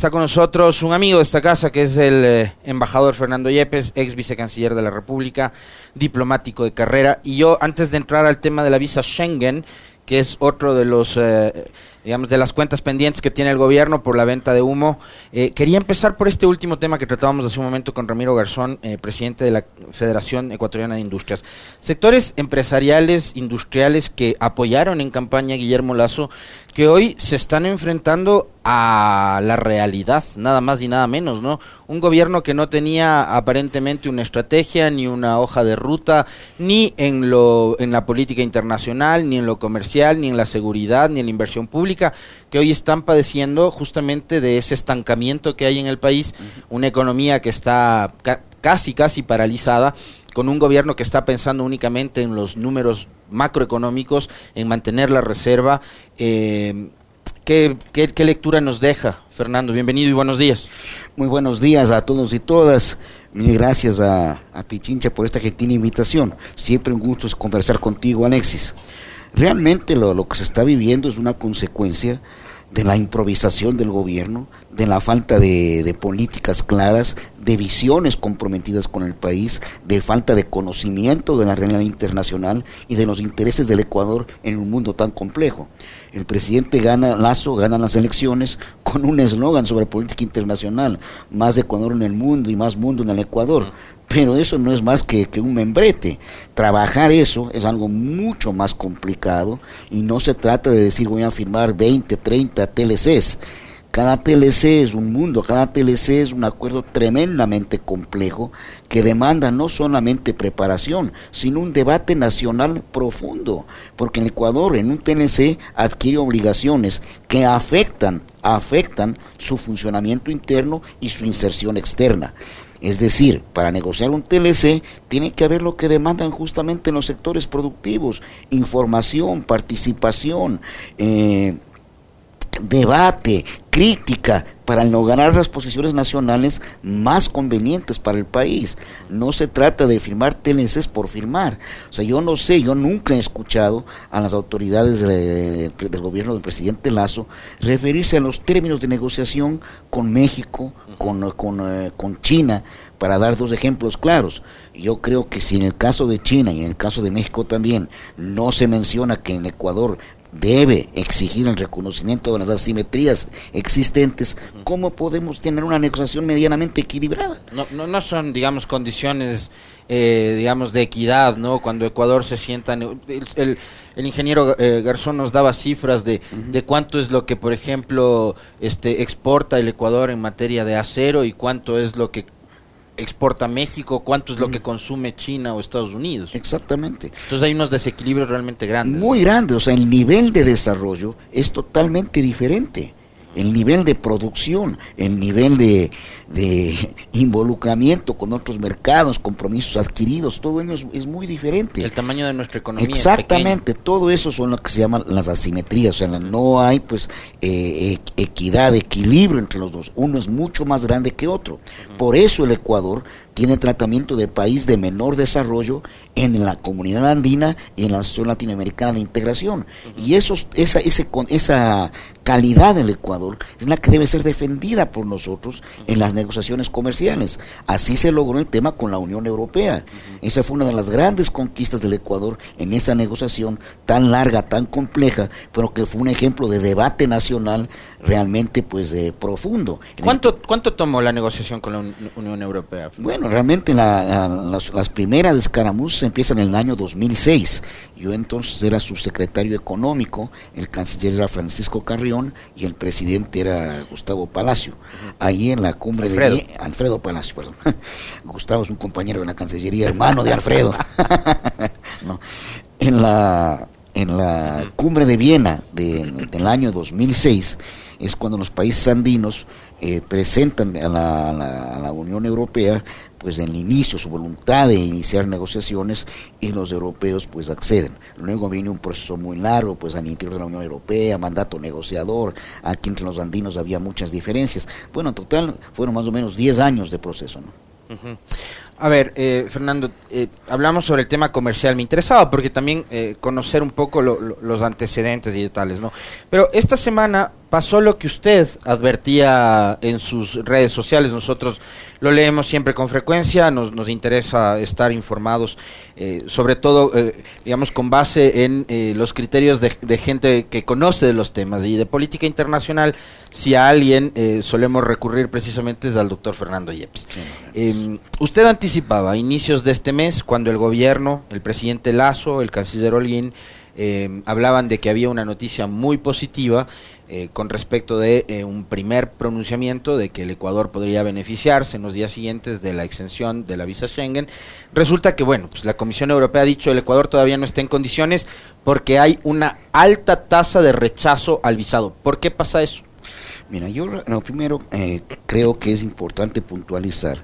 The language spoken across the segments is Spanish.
está con nosotros un amigo de esta casa que es el eh, embajador Fernando Yepes, ex vicecanciller de la República, diplomático de carrera. Y yo, antes de entrar al tema de la visa Schengen, que es otro de los eh, digamos de las cuentas pendientes que tiene el gobierno por la venta de humo. Eh, quería empezar por este último tema que tratábamos hace un momento con Ramiro Garzón, presidente de la Federación Ecuatoriana de Industrias. Sectores empresariales, industriales que apoyaron en campaña a Guillermo Lazo, que hoy se están enfrentando a la realidad, nada más y nada menos, ¿no? Un gobierno que no tenía aparentemente una estrategia, ni una hoja de ruta, ni en lo en la política internacional, ni en lo comercial, ni en la seguridad, ni en la inversión pública, que hoy están padeciendo justamente de ese estancamiento que hay en el país, una economía que está casi casi paralizada, con un gobierno que está pensando únicamente en los números macroeconómicos, en mantener la reserva. Eh, ¿qué, lectura nos deja, Fernando? Bienvenido y buenos días. Muy buenos días a todos y todas. Mil gracias a, Pichincha por esta gentil invitación. Siempre un gusto conversar contigo, Alexis. Realmente lo que se está viviendo es una consecuencia de la improvisación del gobierno, de la falta de, políticas claras, de visiones comprometidas con el país, de falta de conocimiento de la realidad internacional y de los intereses del Ecuador en un mundo tan complejo. El presidente gana, Lazo gana las elecciones con un eslogan sobre política internacional, más Ecuador en el mundo y más mundo en el Ecuador pero eso no es más que, un membrete. Trabajar eso es algo mucho más complicado y no se trata de decir voy a firmar 20, 30 TLCs. Cada TLC es un mundo, cada TLC es un acuerdo tremendamente complejo que demanda no solamente preparación, sino un debate nacional profundo, porque en Ecuador en un TLC adquiere obligaciones que afectan, afectan su funcionamiento interno y su inserción externa. Es decir, para negociar un TLC tiene que haber lo que demandan justamente en los sectores productivos, información, participación, eh, debate, crítica, para lograr las posiciones nacionales más convenientes para el país. No se trata de firmar TLCs por firmar. O sea, yo no sé, yo nunca he escuchado a las autoridades del gobierno del presidente Lazo referirse a los términos de negociación con México, con, con, eh, con China, para dar dos ejemplos claros. Yo creo que si en el caso de China y en el caso de México también no se menciona que en Ecuador debe exigir el reconocimiento de las asimetrías existentes, ¿cómo podemos tener una negociación medianamente equilibrada? No, no, no son, digamos, condiciones, eh, digamos, de equidad, ¿no? Cuando Ecuador se sienta... El, el, ingeniero eh, Garzón nos daba cifras de, de cuánto es lo que, por ejemplo, este exporta el Ecuador en materia de acero y cuánto es lo que exporta México, cuánto es lo que consume China o Estados Unidos. Exactamente. Entonces hay unos desequilibrios realmente grandes. Muy grandes, o sea, el nivel de desarrollo es totalmente diferente el nivel de producción, el nivel de, involucramiento con otros mercados, compromisos adquiridos, todo ello es, muy diferente. El tamaño de nuestra economía. Exactamente, todo eso son lo que se llaman las asimetrías, o sea, no hay pues eh, e, equidad, equilibrio entre los dos, uno es mucho más grande que otro. Por eso el Ecuador tiene tratamiento de país de menor desarrollo en la comunidad andina y en la Asociación Latinoamericana de Integración. Y esos, esa, ese, esa calidad del Ecuador es la que debe ser defendida por nosotros en las negociaciones comerciales. Así se logró el tema con la Unión Europea. Esa fue una de las grandes conquistas del Ecuador en esa negociación tan larga, tan compleja, pero que fue un ejemplo de debate nacional realmente pues eh, profundo. ¿Cuánto, ¿Cuánto tomó la negociación con la Unión Europea? Bueno, realmente las, las, primeras escaramuzas empiezan en el año 2006. Yo entonces era subsecretario económico, el canciller era Francisco Carrión y el presidente era Gustavo Palacio. Ahí en la cumbre de... Alfredo Palacio, perdón. Gustavo es un compañero de la Cancillería, hermano de Alfredo. En la en la cumbre de Viena del año 2006 es cuando los países andinos eh, presentan a la, Unión Europea pues en el inicio su voluntad de iniciar negociaciones y los europeos pues acceden. Luego viene un proceso muy largo pues al interior de la Unión Europea, mandato negociador, aquí entre los andinos había muchas diferencias. Bueno, en total fueron más o menos 10 años de proceso. ¿no? A ver, eh, Fernando, eh, hablamos sobre el tema comercial. Me interesaba porque también eh, conocer un poco los antecedentes y detalles, ¿no? Pero esta semana pasó lo que usted advertía en sus redes sociales. Nosotros lo leemos siempre con frecuencia, nos, nos interesa estar informados, eh, sobre todo, eh, digamos, con base en eh, los criterios de, de, gente que conoce de los temas y de política internacional. Si a alguien solemos recurrir precisamente es al doctor Fernando Yepes. Usted anticipaba a inicios de este mes, cuando el gobierno, el presidente Lazo, el canciller Holguín, eh, hablaban de que había una noticia muy positiva eh, con respecto de eh, un primer pronunciamiento de que el Ecuador podría beneficiarse en los días siguientes de la exención de la visa Schengen. Resulta que, bueno, pues la Comisión Europea ha dicho el Ecuador todavía no está en condiciones porque hay una alta tasa de rechazo al visado. ¿Por qué pasa eso? Mira, yo primero eh, creo que es importante puntualizar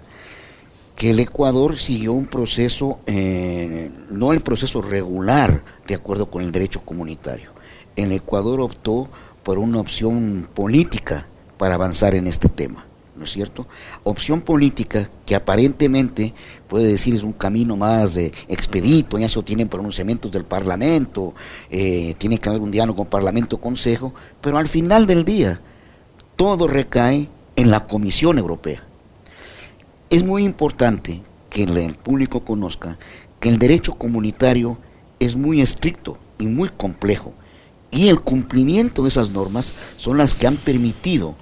que el Ecuador siguió un proceso, eh, no el proceso regular de acuerdo con el derecho comunitario. El Ecuador optó por una opción política para avanzar en este tema, ¿no es cierto? Opción política que aparentemente puede decir es un camino más eh, expedito, ya se obtienen pronunciamientos del Parlamento, eh, tiene que haber un diálogo con Parlamento-Consejo, pero al final del día todo recae en la Comisión Europea es muy importante que el público conozca que el derecho comunitario es muy estricto y muy complejo y el cumplimiento de esas normas son las que han permitido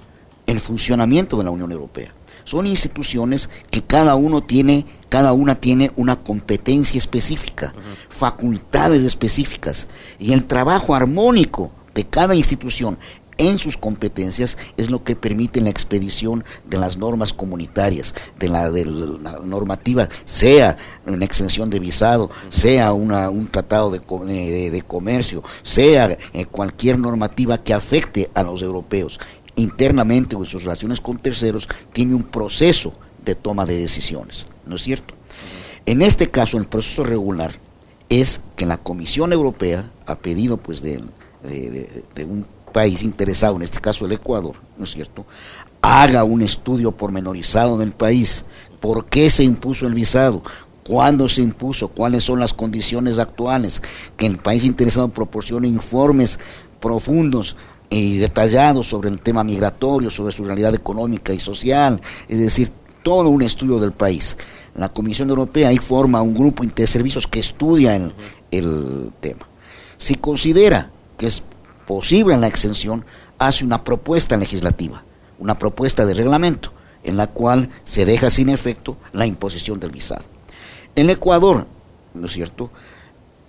el funcionamiento de la Unión Europea. Son instituciones que cada uno tiene, cada una tiene una competencia específica, facultades específicas y el trabajo armónico de cada institución en sus competencias es lo que permite la expedición de las normas comunitarias, de la, de la normativa, sea una extensión de visado, sea una, un tratado de, comercio, sea eh, cualquier normativa que afecte a los europeos internamente o en sus relaciones con terceros, tiene un proceso de toma de decisiones, ¿no es cierto? En este caso, el proceso regular es que la Comisión Europea, ha pedido pues de un país interesado, en este caso el Ecuador, ¿no es cierto?, haga un estudio pormenorizado del país, por qué se impuso el visado, cuándo se impuso, cuáles son las condiciones actuales, que el país interesado proporcione informes profundos y detallados sobre el tema migratorio, sobre su realidad económica y social, es decir, todo un estudio del país. La Comisión Europea ahí forma un grupo de servicios que estudia el, el tema. Si considera que es posible en la exención, hace una propuesta legislativa, una propuesta de reglamento, en la cual se deja sin efecto la imposición del visado. En Ecuador, ¿no es cierto?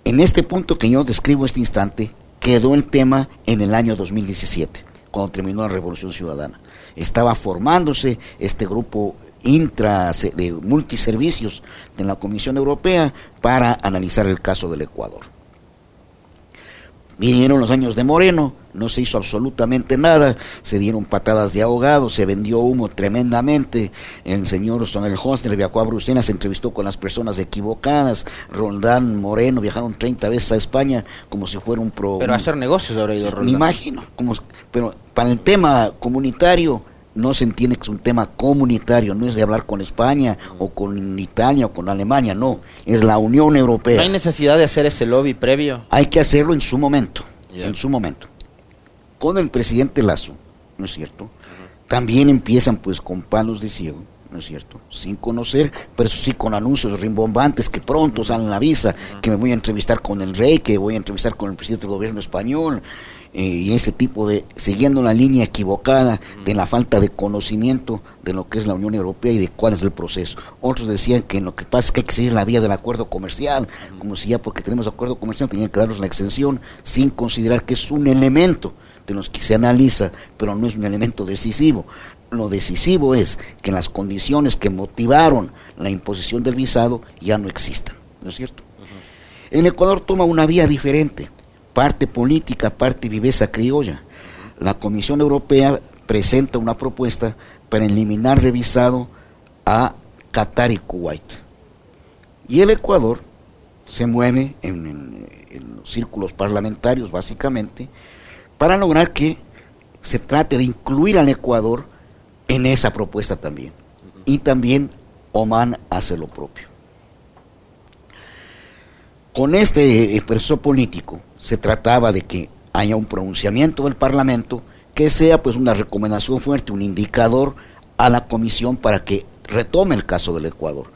En este punto que yo describo este instante, quedó el tema en el año 2017, cuando terminó la Revolución Ciudadana. Estaba formándose este grupo intra de multiservicios de la Comisión Europea para analizar el caso del Ecuador. Vinieron los años de Moreno, no se hizo absolutamente nada, se dieron patadas de ahogado, se vendió humo tremendamente. El señor Sonel Hostner viajó a Bruselas, se entrevistó con las personas equivocadas. Roldán, Moreno viajaron 30 veces a España como si fuera un pro. Pero hacer negocios habrá ido Roldán. Me imagino, como, pero para el tema comunitario no se entiende que es un tema comunitario, no es de hablar con España o con Italia o con Alemania, no, es la Unión Europea. ¿No hay necesidad de hacer ese lobby previo? Hay que hacerlo en su momento, en su momento. Con el presidente Lazo, ¿no es cierto? También empiezan pues con palos de ciego, ¿no es cierto? Sin conocer, pero sí con anuncios rimbombantes que pronto salen la visa, que me voy a entrevistar con el rey, que voy a entrevistar con el presidente del gobierno español, eh, y ese tipo de, siguiendo la línea equivocada de la falta de conocimiento de lo que es la Unión Europea y de cuál es el proceso. Otros decían que lo que pasa es que hay que seguir la vía del acuerdo comercial, como si ya porque tenemos acuerdo comercial tenían que darnos la exención sin considerar que es un elemento de los que se analiza, pero no es un elemento decisivo. Lo decisivo es que las condiciones que motivaron la imposición del visado ya no existan, ¿no es cierto? En Ecuador toma una vía diferente parte política, parte viveza criolla. La Comisión Europea presenta una propuesta para eliminar de visado a Qatar y Kuwait. Y el Ecuador se mueve en, los círculos parlamentarios, básicamente, para lograr que se trate de incluir al Ecuador en esa propuesta también. Y también Oman hace lo propio. Con este expreso político se trataba de que haya un pronunciamiento del Parlamento que sea pues una recomendación fuerte, un indicador a la comisión para que retome el caso del Ecuador.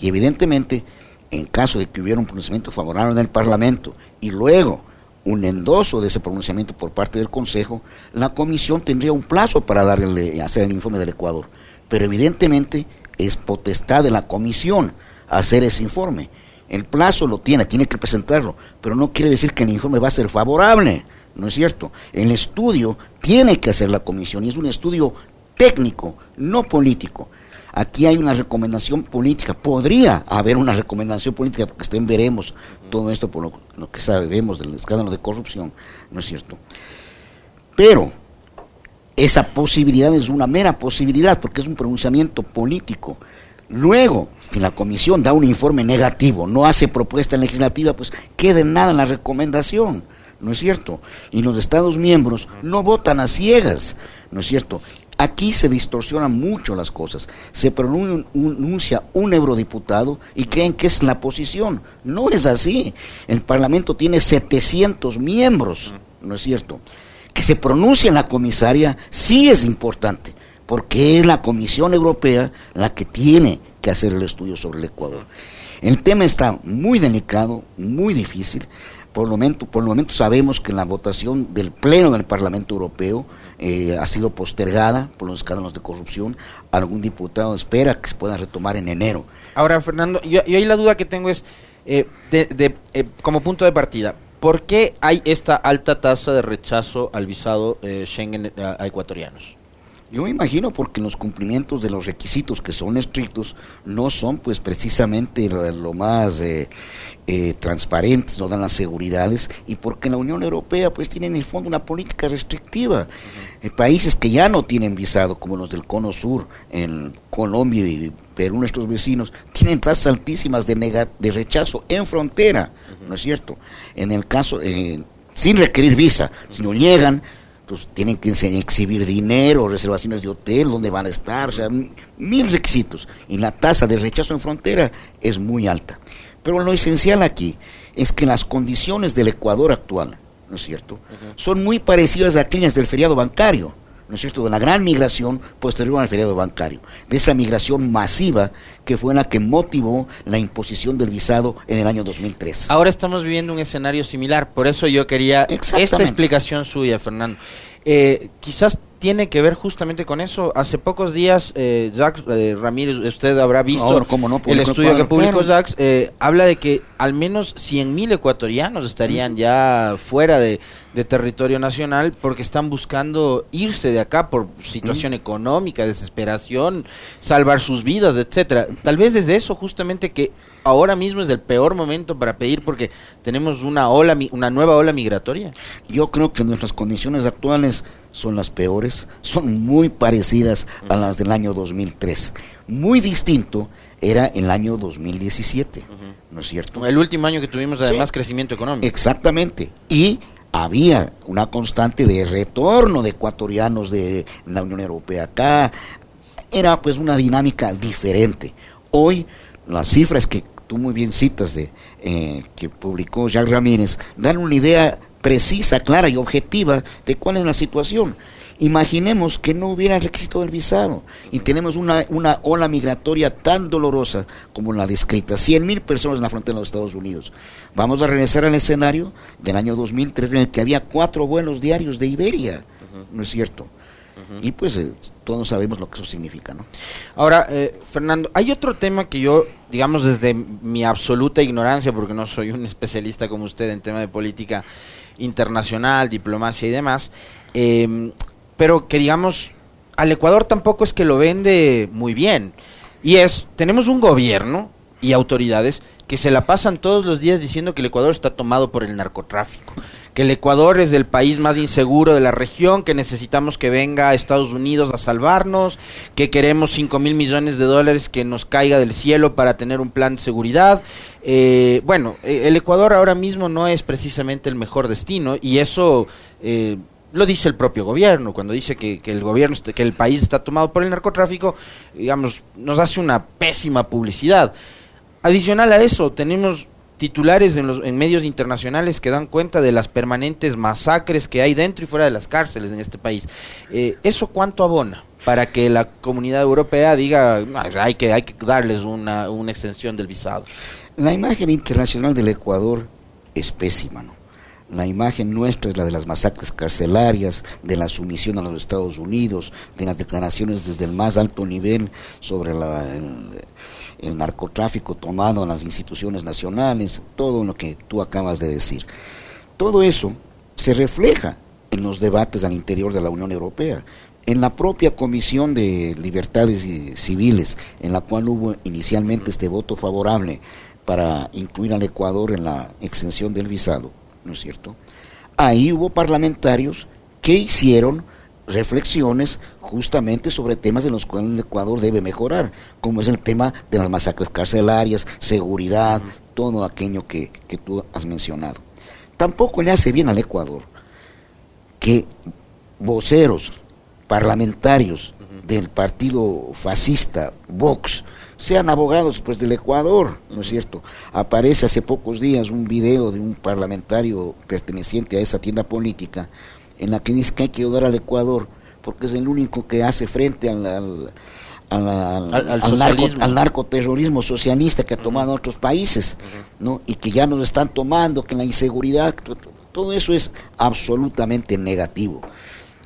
Y evidentemente, en caso de que hubiera un pronunciamiento favorable en el Parlamento y luego un endoso de ese pronunciamiento por parte del Consejo, la comisión tendría un plazo para darle, hacer el informe del Ecuador. Pero evidentemente es potestad de la comisión hacer ese informe. El plazo lo tiene, tiene que presentarlo, pero no quiere decir que el informe va a ser favorable, ¿no es cierto? El estudio tiene que hacer la comisión y es un estudio técnico, no político. Aquí hay una recomendación política, podría haber una recomendación política, porque estén veremos todo esto por lo, que sabemos del escándalo de corrupción, ¿no es cierto? Pero esa posibilidad es una mera posibilidad, porque es un pronunciamiento político. Luego, si la comisión da un informe negativo, no hace propuesta legislativa, pues queda en nada la recomendación, ¿no es cierto? Y los Estados miembros no votan a ciegas, ¿no es cierto? Aquí se distorsionan mucho las cosas. Se pronuncia un eurodiputado y creen que es la posición. No es así. El Parlamento tiene 700 miembros, ¿no es cierto? Que se pronuncie la comisaria sí es importante, porque es la Comisión Europea la que tiene que hacer el estudio sobre el Ecuador. El tema está muy delicado, muy difícil. Por el momento, por el momento sabemos que la votación del Pleno del Parlamento Europeo eh, ha sido postergada por los escándalos de corrupción. Algún diputado espera que se pueda retomar en enero. Ahora, Fernando, yo, ahí la duda que tengo es, eh, de, eh, como punto de partida, ¿por qué hay esta alta tasa de rechazo al visado Schengen a ecuatorianos? Yo me imagino porque los cumplimientos de los requisitos que son estrictos no son pues precisamente lo, más eh, eh, transparentes, no dan las seguridades y porque la Unión Europea pues tiene en el fondo una política restrictiva. En países que ya no tienen visado, como los del Cono Sur, en Colombia y Perú, nuestros vecinos, tienen tasas altísimas de, de rechazo en frontera, ¿no es cierto? En el caso, eh, sin requerir visa, si no llegan, pues tienen que exhibir dinero, reservaciones de hotel, donde van a estar, o sea, mil requisitos. Y la tasa de rechazo en frontera es muy alta. Pero lo esencial aquí es que las condiciones del Ecuador actual, ¿no es cierto?, son muy parecidas a aquellas del feriado bancario. ¿No es cierto?, de la gran migración posterior al feriado bancario, de esa migración masiva que fue la que motivó la imposición del visado en el año 2003. Ahora estamos viviendo un escenario similar, por eso yo quería esta explicación suya, Fernando. Eh, quizás tiene que ver justamente con eso. Hace pocos días, eh, Jacques eh, Ramírez, usted habrá visto el estudio que publicó Jacques, eh, habla de que al menos 100.000 ecuatorianos estarían ya fuera de, territorio nacional porque están buscando irse de acá por situación económica, desesperación, salvar sus vidas, etcétera. Tal vez desde eso justamente que ahora mismo es el peor momento para pedir porque tenemos una ola una nueva ola migratoria. Yo creo que nuestras condiciones actuales son las peores, son muy parecidas a las del año 2003. Muy distinto era el año 2017, ¿no es cierto? El último año que tuvimos además crecimiento económico. Exactamente. Y había una constante de retorno de ecuatorianos de la Unión Europea acá. Era pues una dinámica diferente. Hoy las cifras que tú muy bien citas de eh, que publicó Jacques Ramírez dan una idea precisa, clara y objetiva de cuál es la situación. Imaginemos que no hubiera requisito del visado y tenemos una, una ola migratoria tan dolorosa como la descrita, 100 mil personas en la frontera de los Estados Unidos. Vamos a regresar al escenario del año 2003 en el que había cuatro vuelos diarios de Iberia, ¿no es cierto? Y pues eh, todos sabemos lo que eso significa, ¿no? Ahora, eh, Fernando, hay otro tema que yo, digamos, desde mi absoluta ignorancia, porque no soy un especialista como usted en tema de política internacional, diplomacia y demás, em, pero que digamos, al Ecuador tampoco es que lo vende muy bien. Y es, tenemos un gobierno y autoridades que se la pasan todos los días diciendo que el Ecuador está tomado por el narcotráfico que el Ecuador es el país más inseguro de la región, que necesitamos que venga a Estados Unidos a salvarnos, que queremos 5 mil millones de dólares que nos caiga del cielo para tener un plan de seguridad. Eh, bueno, eh, el Ecuador ahora mismo no es precisamente el mejor destino y eso... Eh, lo dice el propio gobierno, cuando dice que, que, el gobierno, que el país está tomado por el narcotráfico, digamos, nos hace una pésima publicidad. Adicional a eso, tenemos titulares en, los, en medios internacionales que dan cuenta de las permanentes masacres que hay dentro y fuera de las cárceles en este país. Eh, ¿Eso cuánto abona? para que la comunidad europea diga hay que hay que darles una, una extensión del visado. La imagen internacional del Ecuador es pésima, ¿no? La imagen nuestra es la de las masacres carcelarias, de la sumisión a los Estados Unidos, de las declaraciones desde el más alto nivel sobre la, narcotráfico tomado en las instituciones nacionales, todo lo que tú acabas de decir. Todo eso se refleja en los debates al interior de la Unión Europea, en la propia Comisión de Libertades Civiles, en la cual hubo inicialmente este voto favorable para incluir al Ecuador en la exención del visado, ¿no es cierto? Ahí hubo parlamentarios que hicieron reflexiones justamente sobre temas en los cuales el Ecuador debe mejorar, como es el tema de las masacres carcelarias, seguridad, todo aquello que, que tú has mencionado. Tampoco le hace bien al Ecuador que voceros parlamentarios del partido fascista Vox sean abogados pues del Ecuador, ¿no es cierto? Aparece hace pocos días un video de un parlamentario perteneciente a esa tienda política en la que dice que hay que ayudar al Ecuador porque es el único que hace frente al, al, al, narcoterrorismo socialista que ha tomado otros países, ¿no? Y que ya nos están tomando, que la inseguridad, todo eso es absolutamente negativo.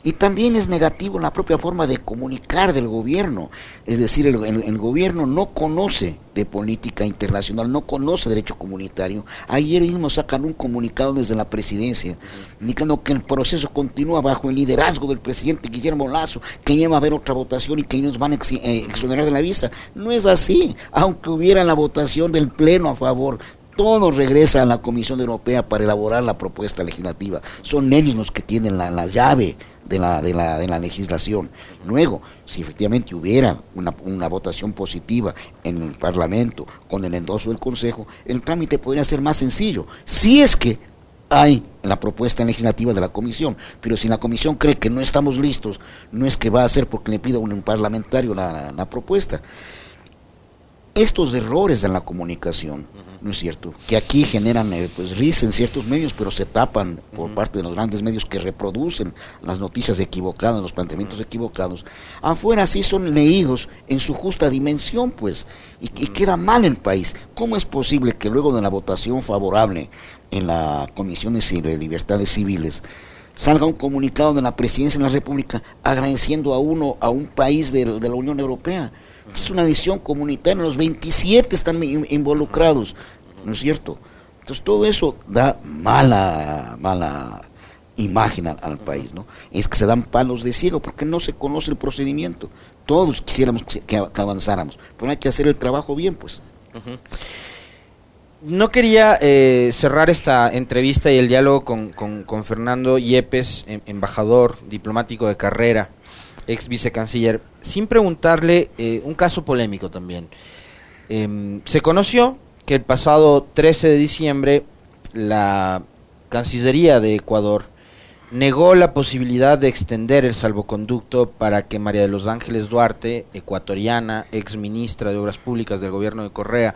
Y también es negativo la propia forma de comunicar del gobierno. Es decir, el, gobierno no conoce de política internacional, no conoce derecho comunitario. Ayer mismo sacan un comunicado desde la presidencia, indicando que el proceso continúa bajo el liderazgo del presidente Guillermo Lazo, que ya va a haber otra votación y que ellos van a eh, exonerar de la visa. No es así. Aunque hubiera la votación del Pleno a favor, todo regresa a la Comisión Europea para elaborar la propuesta legislativa. Son ellos los que tienen la, la llave de la, de la, de la legislación. Luego, si efectivamente hubiera una, una, votación positiva en el Parlamento con el endoso del Consejo, el trámite podría ser más sencillo, si es que hay la propuesta legislativa de la Comisión, pero si la Comisión cree que no estamos listos, no es que va a ser porque le pida a un parlamentario la, la propuesta estos errores en la comunicación, ¿no es cierto? Que aquí generan eh, pues risa en ciertos medios, pero se tapan por parte de los grandes medios que reproducen las noticias equivocadas, los planteamientos equivocados. Afuera sí son leídos en su justa dimensión, pues, y, y queda mal el país. ¿Cómo es posible que luego de la votación favorable en la Comisión de Libertades Civiles salga un comunicado de la Presidencia de la República agradeciendo a uno, a un país de la Unión Europea? Es una edición comunitaria, los 27 están involucrados, ¿no es cierto? Entonces todo eso da mala, mala imagen al, país, ¿no? Es que se dan palos de ciego porque no se conoce el procedimiento. Todos quisiéramos que, avanzáramos, pero hay que hacer el trabajo bien, pues. No quería eh, cerrar esta entrevista y el diálogo con, con Fernando Yepes, em, embajador diplomático de carrera ex vicecanciller, sin preguntarle eh, un caso polémico también. Em, se conoció que el pasado 13 de diciembre la Cancillería de Ecuador negó la posibilidad de extender el salvoconducto para que María de los Ángeles Duarte, ecuatoriana, ex ministra de Obras Públicas del gobierno de Correa,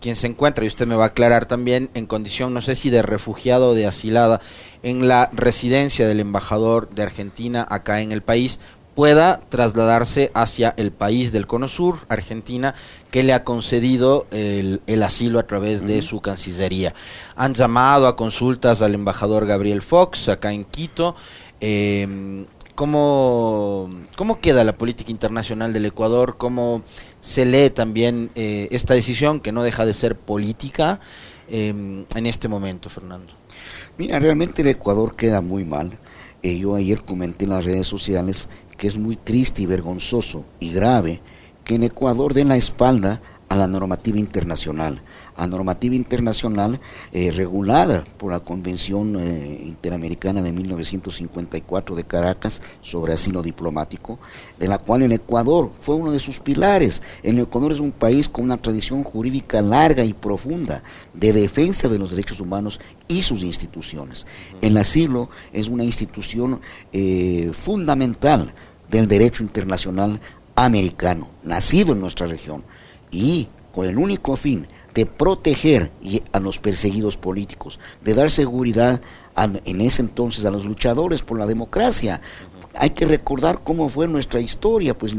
quien se encuentra, y usted me va a aclarar también, en condición, no sé si de refugiado o de asilada, en la residencia del embajador de Argentina acá en el país, pueda trasladarse hacia el país del Cono Sur, Argentina, que le ha concedido el, asilo a través de su Cancillería. Han llamado a consultas al embajador Gabriel Fox acá en Quito. Eh, ¿cómo, ¿Cómo queda la política internacional del Ecuador? ¿Cómo se lee también eh, esta decisión que no deja de ser política em, en este momento, Fernando? Mira, realmente el Ecuador queda muy mal. Eh, yo ayer comenté en las redes sociales que es muy triste y vergonzoso y grave que en Ecuador den la espalda a la normativa internacional, a normativa internacional eh, regulada por la Convención eh, Interamericana de 1954 de Caracas sobre asilo diplomático, de la cual el Ecuador fue uno de sus pilares. El Ecuador es un país con una tradición jurídica larga y profunda de defensa de los derechos humanos y sus instituciones. El asilo es una institución eh, fundamental del derecho internacional americano, nacido en nuestra región y con el único fin de proteger a los perseguidos políticos, de dar seguridad en ese entonces a los luchadores por la democracia. Hay que recordar cómo fue nuestra historia, pues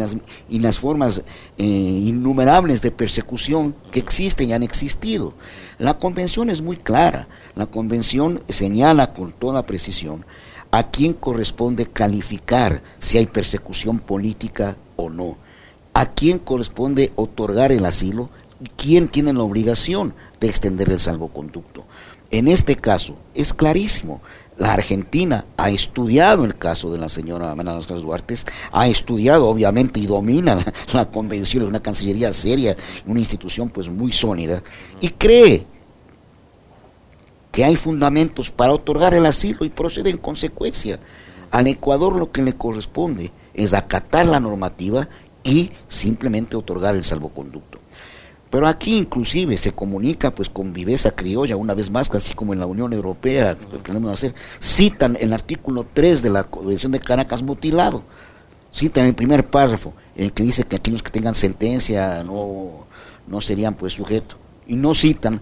y las, formas eh, innumerables de persecución que existen y han existido. La convención es muy clara, la convención señala con toda precisión a quién corresponde calificar si hay persecución política o no, a quién corresponde otorgar el asilo quién tiene la obligación de extender el salvoconducto. En este caso, es clarísimo. La Argentina ha estudiado el caso de la señora Manuela Duarte, ha estudiado obviamente y domina la, convención, es una cancillería seria, una institución pues muy sólida, y cree que hay fundamentos para otorgar el asilo y procede en consecuencia. Al Ecuador lo que le corresponde es acatar la normativa y simplemente otorgar el salvoconducto. Pero aquí inclusive se comunica pues con viveza criolla, una vez más, así como en la Unión Europea, podemos hacer, citan el artículo 3 de la Convención de Caracas mutilado, citan el primer párrafo, en el que dice que aquellos que tengan sentencia no, no serían pues sujetos, y no citan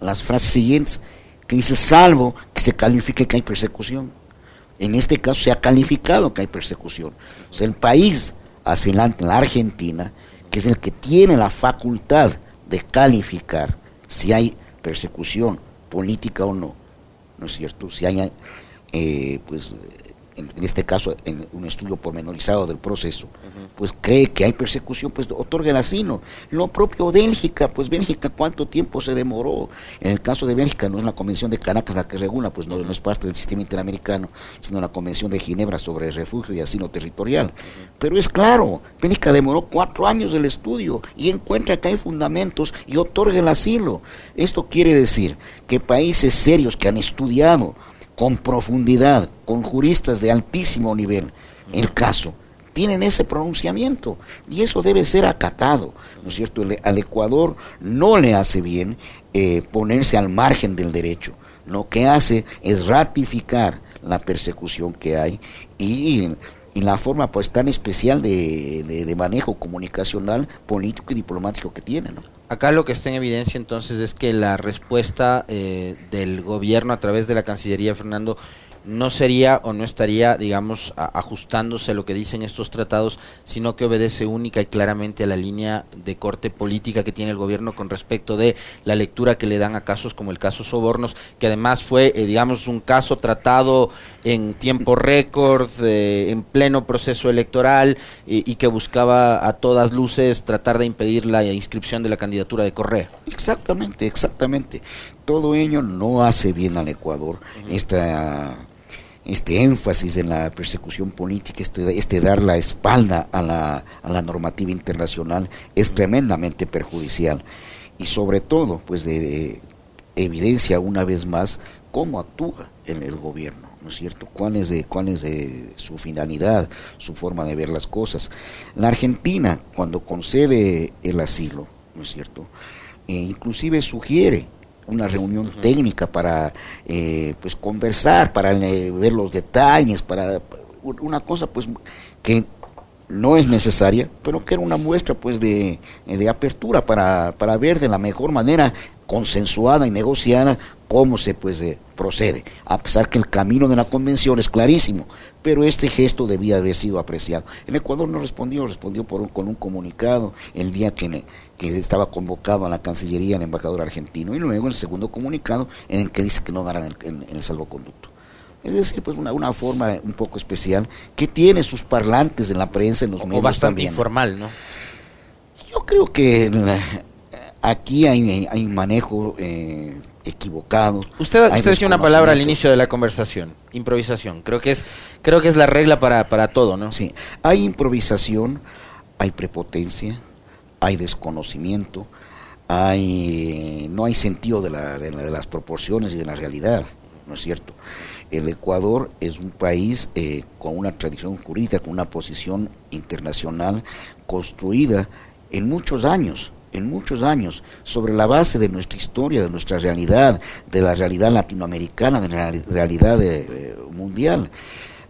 las frases siguientes, que dice salvo que se califique que hay persecución. En este caso se ha calificado que hay persecución. O sea, el país asilante, la Argentina, que es el que tiene la facultad de calificar si hay persecución política o no, ¿no es cierto? Si hay, eh, pues, en, este caso, en un estudio pormenorizado del proceso, pues cree que hay persecución, pues otorga el asilo. Lo propio Bélgica, pues Bélgica, ¿cuánto tiempo se demoró? En el caso de Bélgica, no es la Convención de Caracas la que regula, pues no, es parte del sistema interamericano, sino la Convención de Ginebra sobre refugio y asilo territorial. Pero es claro, Bélgica demoró cuatro años el estudio y encuentra que hay fundamentos y otorga el asilo. Esto quiere decir que países serios que han estudiado con profundidad, con juristas de altísimo nivel, el caso, tienen ese pronunciamiento y eso debe ser acatado, ¿no es cierto? al Ecuador no le hace bien eh, ponerse al margen del derecho, lo que hace es ratificar la persecución que hay y, y la forma pues tan especial de, de, manejo comunicacional, político y diplomático que tiene, ¿no? Acá lo que está en evidencia entonces es que la respuesta eh, del gobierno a través de la Cancillería, Fernando, no sería o no estaría, digamos, ajustándose a lo que dicen estos tratados, sino que obedece única y claramente a la línea de corte política que tiene el gobierno con respecto de la lectura que le dan a casos como el caso Sobornos, que además fue, eh, digamos, un caso tratado en tiempo récord, eh, en pleno proceso electoral y que buscaba a todas luces tratar de impedir la inscripción de la candidatura de Correa. Exactamente, exactamente. Todo ello no hace bien al Ecuador. Esta este énfasis en la persecución política, este, este dar la espalda a la, a la normativa internacional es tremendamente perjudicial y sobre todo pues de, evidencia una vez más cómo actúa el, el gobierno, ¿no es cierto? ¿Cuál es, de, cuál es de su finalidad, su forma de ver las cosas? La Argentina, cuando concede el asilo, ¿no es cierto? E inclusive sugiere una reunión técnica para eh, pues conversar, para eh, ver los detalles, para una cosa pues que no es necesaria, pero que era una muestra pues de, de apertura para, para ver de la mejor manera consensuada y negociada cómo se pues eh, procede, a pesar que el camino de la convención es clarísimo, pero este gesto debía haber sido apreciado. El Ecuador no respondió, respondió por con un comunicado el día que, que estaba convocado a la Cancillería el embajador argentino y luego el segundo comunicado en el que dice que no darán el, el salvoconducto. Es decir, pues una, una forma un poco especial que tiene sus parlantes en la prensa, en los medios bastante informal, ¿no? Yo creo que aquí hay, hay un manejo eh, equivocado. Usted, usted decía una palabra al inicio de la conversación, improvisación. Creo que es, creo que es la regla para, para todo, ¿no? Sí, hay improvisación, hay prepotencia, hay desconocimiento, hay no hay sentido de, la, de, las proporciones y de la realidad, ¿no es cierto? El Ecuador es un país eh, con una tradición jurídica, con una posición internacional construida en muchos años en muchos años sobre la base de nuestra historia, de nuestra realidad, de la realidad latinoamericana, de la realidad eh, mundial.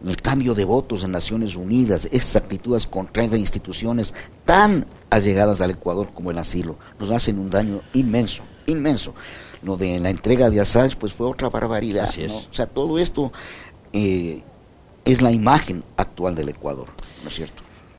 el cambio de votos en Naciones Unidas, estas actitudes contra instituciones tan allegadas al Ecuador como el asilo, nos hacen un daño inmenso, inmenso. Lo de la entrega de Assange, pues fue otra barbaridad. O sea, todo esto eh, es la imagen actual del Ecuador, ¿no es cierto?